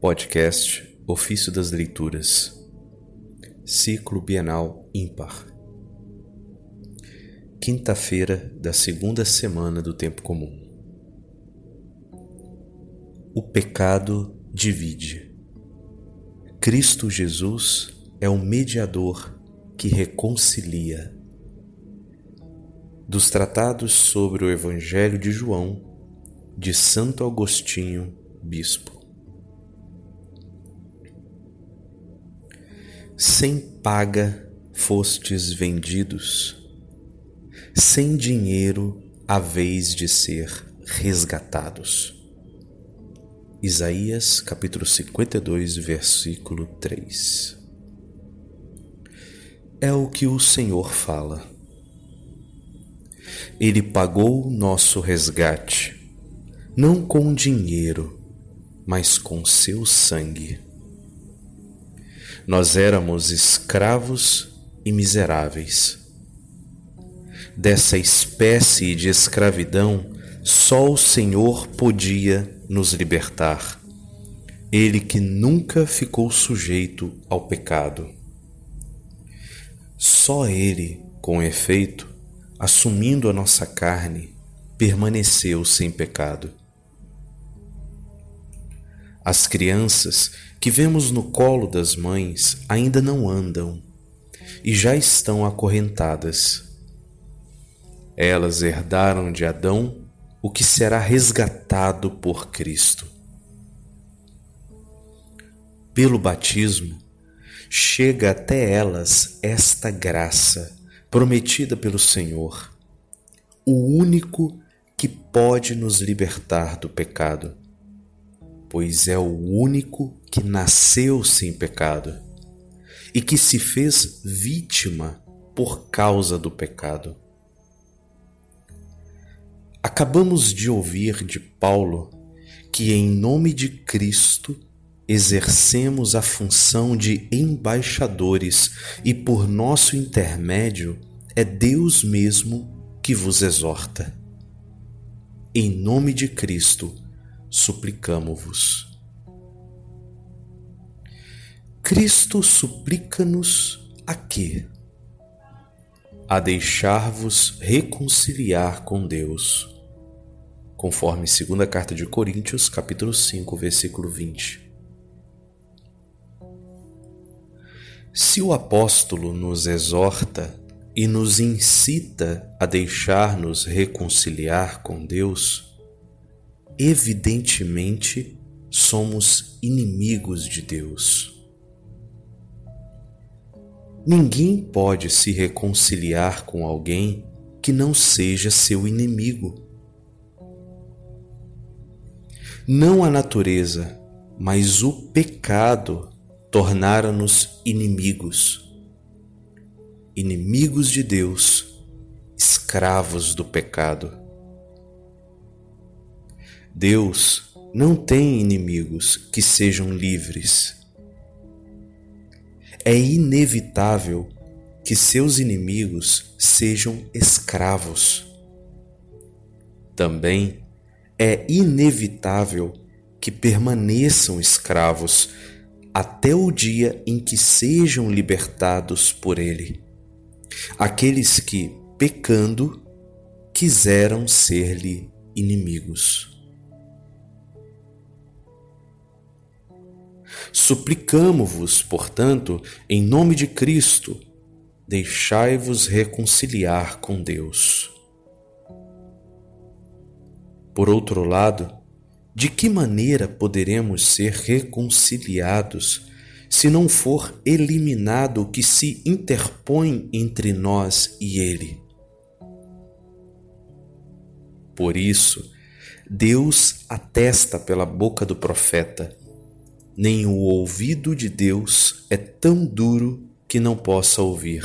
Podcast Ofício das Leituras Ciclo Bienal Ímpar Quinta-feira da segunda semana do Tempo Comum O pecado divide. Cristo Jesus é o mediador que reconcilia. Dos tratados sobre o Evangelho de João, de Santo Agostinho, Bispo. Sem paga fostes vendidos, sem dinheiro haveis de ser resgatados. Isaías capítulo 52, versículo 3. É o que o Senhor fala. Ele pagou nosso resgate, não com dinheiro, mas com seu sangue nós éramos escravos e miseráveis. Dessa espécie de escravidão, só o Senhor podia nos libertar. Ele que nunca ficou sujeito ao pecado. Só Ele, com efeito, assumindo a nossa carne, permaneceu sem pecado. As crianças que vemos no colo das mães ainda não andam e já estão acorrentadas. Elas herdaram de Adão o que será resgatado por Cristo. Pelo batismo, chega até elas esta graça prometida pelo Senhor, o único que pode nos libertar do pecado pois é o único que nasceu sem pecado e que se fez vítima por causa do pecado. Acabamos de ouvir de Paulo que, em nome de Cristo, exercemos a função de embaixadores e, por nosso intermédio, é Deus mesmo que vos exorta. Em nome de Cristo, suplicamo-vos. Cristo suplica-nos a quê? A deixar-vos reconciliar com Deus, conforme 2 carta de Coríntios, capítulo 5, versículo 20. Se o apóstolo nos exorta e nos incita a deixar-nos reconciliar com Deus, evidentemente somos inimigos de Deus. Ninguém pode se reconciliar com alguém que não seja seu inimigo. Não a natureza, mas o pecado tornaram-nos inimigos. Inimigos de Deus, escravos do pecado. Deus não tem inimigos que sejam livres. É inevitável que seus inimigos sejam escravos. Também é inevitável que permaneçam escravos até o dia em que sejam libertados por Ele. Aqueles que, pecando, quiseram ser-lhe inimigos. Suplicamo-vos, portanto, em nome de Cristo, deixai-vos reconciliar com Deus. Por outro lado, de que maneira poderemos ser reconciliados se não for eliminado o que se interpõe entre nós e Ele? Por isso, Deus atesta pela boca do profeta nem o ouvido de Deus é tão duro que não possa ouvir.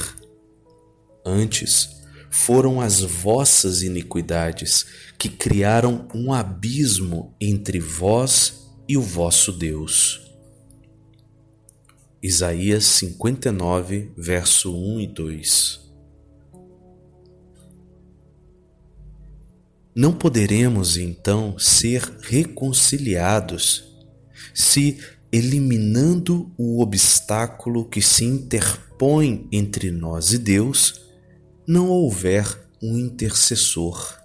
Antes, foram as vossas iniquidades que criaram um abismo entre vós e o vosso Deus. Isaías 59, verso 1 e 2. Não poderemos então ser reconciliados se eliminando o obstáculo que se interpõe entre nós e Deus, não houver um intercessor.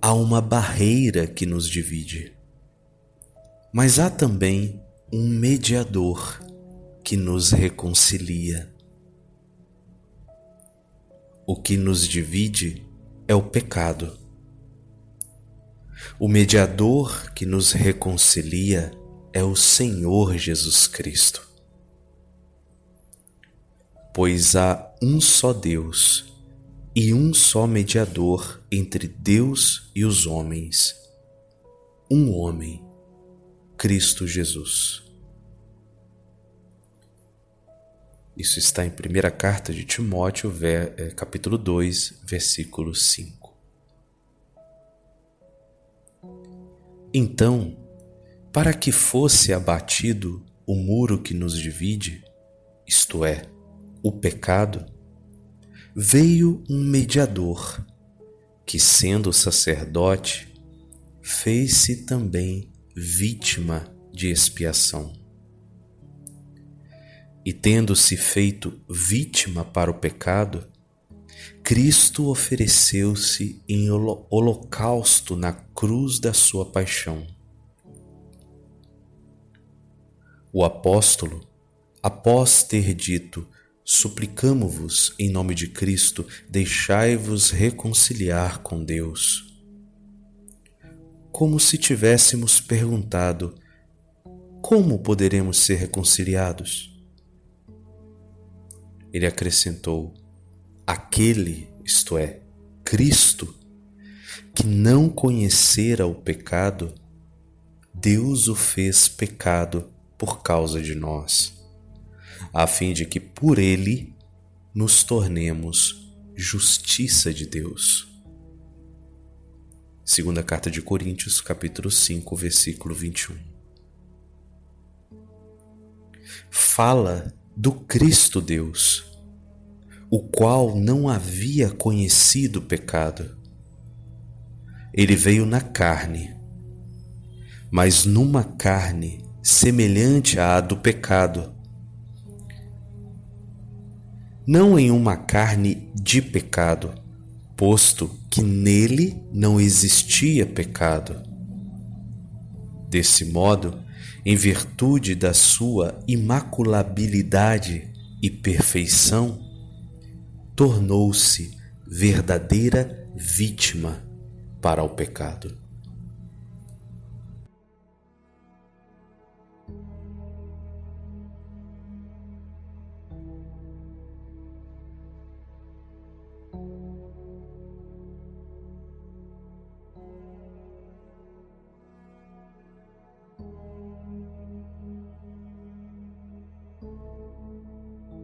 Há uma barreira que nos divide, mas há também um mediador que nos reconcilia. O que nos divide é o pecado. O mediador que nos reconcilia é o Senhor Jesus Cristo. Pois há um só Deus e um só mediador entre Deus e os homens, um homem, Cristo Jesus. Isso está em 1 carta de Timóteo, eh, capítulo 2, versículo 5. Então, para que fosse abatido o muro que nos divide, isto é, o pecado, veio um mediador, que, sendo sacerdote, fez-se também vítima de expiação. E tendo-se feito vítima para o pecado, Cristo ofereceu-se em holocausto na cruz da sua paixão. O apóstolo, após ter dito: Suplicamo-vos, em nome de Cristo, deixai-vos reconciliar com Deus. Como se tivéssemos perguntado: Como poderemos ser reconciliados? ele acrescentou: aquele, isto é, Cristo, que não conhecera o pecado, Deus o fez pecado por causa de nós, a fim de que por ele nos tornemos justiça de Deus. Segunda carta de Coríntios, capítulo 5, versículo 21. Fala do Cristo Deus, o qual não havia conhecido pecado. Ele veio na carne, mas numa carne semelhante à do pecado, não em uma carne de pecado, posto que nele não existia pecado. Desse modo, em virtude da sua imaculabilidade e perfeição, tornou-se verdadeira vítima para o pecado.